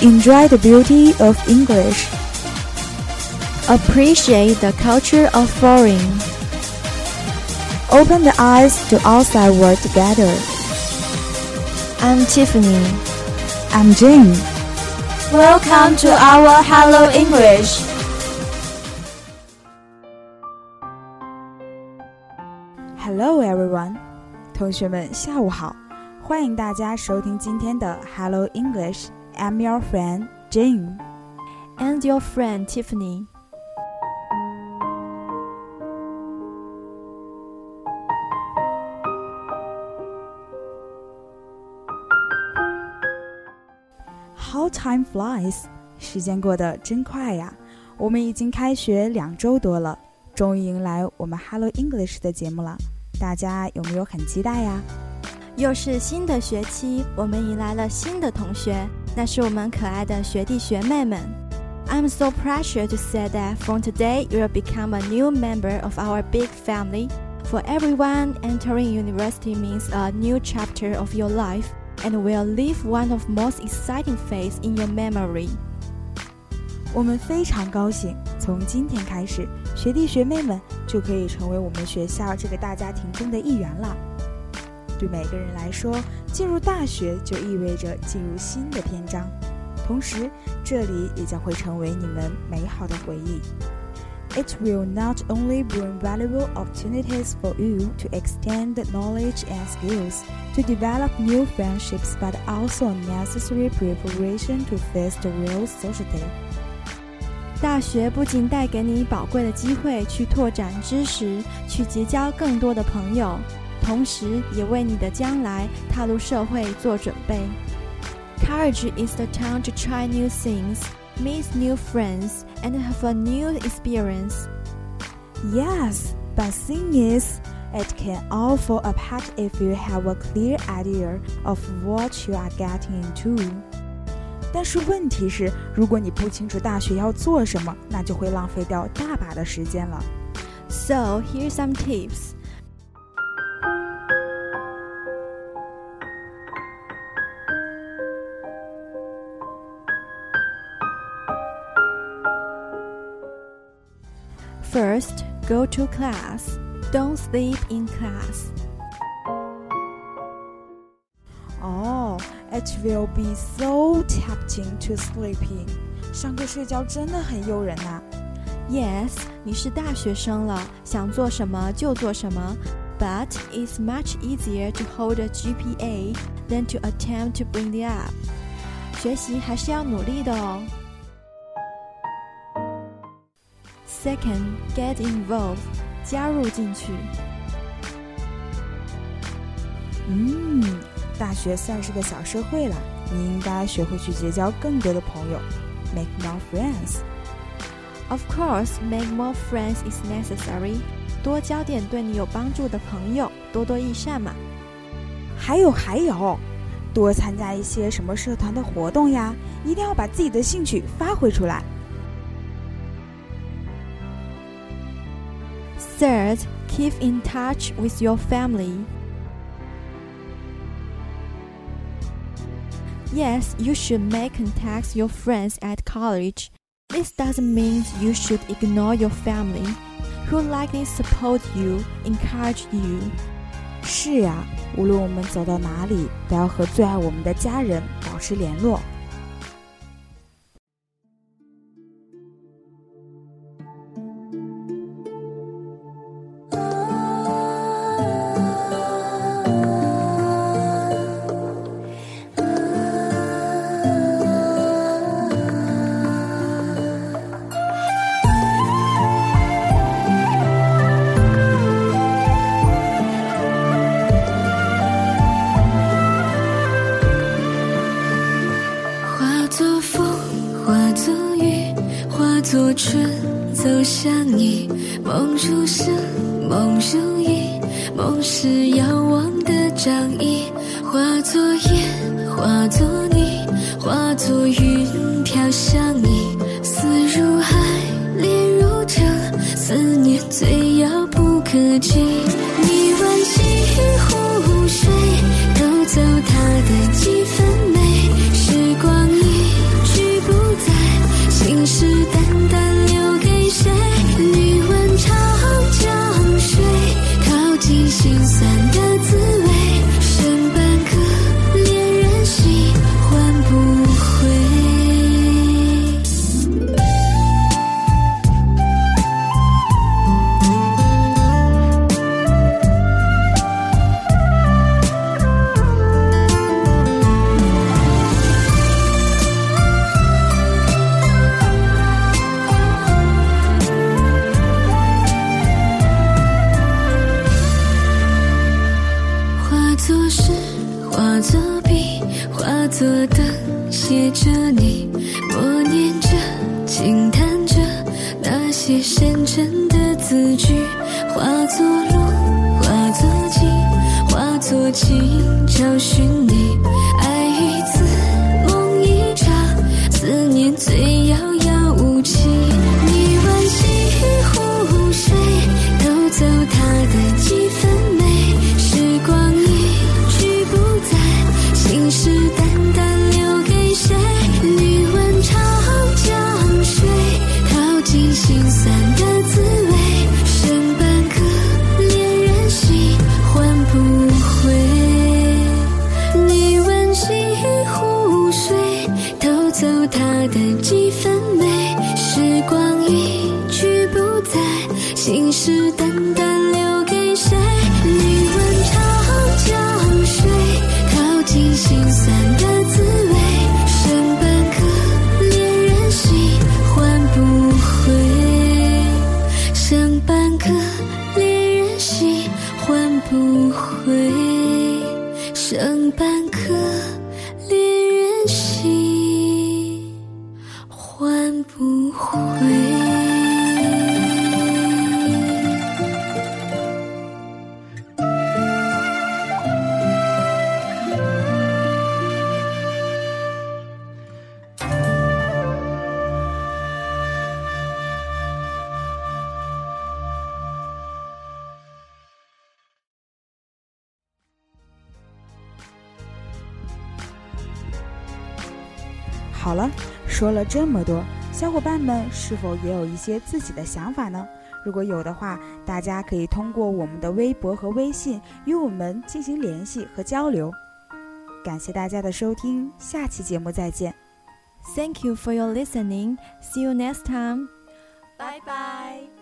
Enjoy the beauty of English. Appreciate the culture of foreign. Open the eyes to outside world together. I'm Tiffany. I'm Jane. Welcome to our Hello English. Hello everyone. 同学们，下午好！欢迎大家收听今天的 Hello English. I'm your friend Jane. And your friend Tiffany.，How time flies！时间过得真快呀！我们已经开学两周多了，终于迎来我们 Hello English 的节目了。大家有没有很期待呀？又是新的学期，我们迎来了新的同学，那是我们可爱的学弟学妹们。I'm so proud to say that from today you will become a new member of our big family. For everyone, entering university means a new chapter of your life and will leave one of most exciting phase in your memory. 我们非常高兴，从今天开始，学弟学妹们就可以成为我们学校这个大家庭中的一员了。 对每个人来说，进入大学就意味着进入新的篇章，同时这里也将会成为你们美好的回忆。It will not only bring valuable opportunities for you to extend knowledge and skills, to develop new friendships, but also necessary preparation to face the real society. 大学不仅带给你宝贵的机会去拓展知识，去结交更多的朋友，同时也为你的将来踏入社会做准备。College is the time to try new things, meet new friends, and have a new experience. Yes, but thing is, it can all fall apart if you have a clear idea of what you are getting into. 但是问题是，如果你不清楚大学要做什么，那就会浪费掉大把的时间了。So here's some tips. First, go to class. Don't sleep in class. Oh, it will be so tempting to sleep in. 上课睡觉真的很诱人呐、啊。Yes，你是大学生了，想做什么就做什么。But it's much easier to hold a GPA than to attempt to bring it up. 学习还是要努力的哦。 Second, get involved，加入进去。嗯，大学算是个小社会了，你应该学会去结交更多的朋友，make more friends。Of course, make more friends is necessary. 多交点对你有帮助的朋友，多多益善嘛。还有还有，多参加一些什么社团的活动呀，一定要把自己的兴趣发挥出来。Third, keep in touch with your family. Yes, you should make contacts your friends at college. This doesn't mean you should ignore your family, who likely support you, encourage you. 是呀，无论我们走到哪里，都要和最爱我们的家人保持联络。 春，走向你。梦如声，梦如影，梦是遥望的掌印。化作烟，化作泥，化作云飘向你。思如海，恋如城，思念最遥不可及。化作笔，化作灯，写着你，默念着，轻叹着那些深沉的字句，化作路，化作景，化作情，找寻走它的几分美，时光一去不再，信誓旦旦留给谁？你问长江水，淘尽心酸的滋味，剩半颗恋人心，换不回，剩半颗恋人心，换不回，剩半颗恋人不回。好了，说了这么多，小伙伴们是否也有一些自己的想法呢？如果有的话，大家可以通过我们的微博和微信与我们进行联系和交流。感谢大家的收听，下期节目再见。Thank you for your listening. See you next time. 拜拜。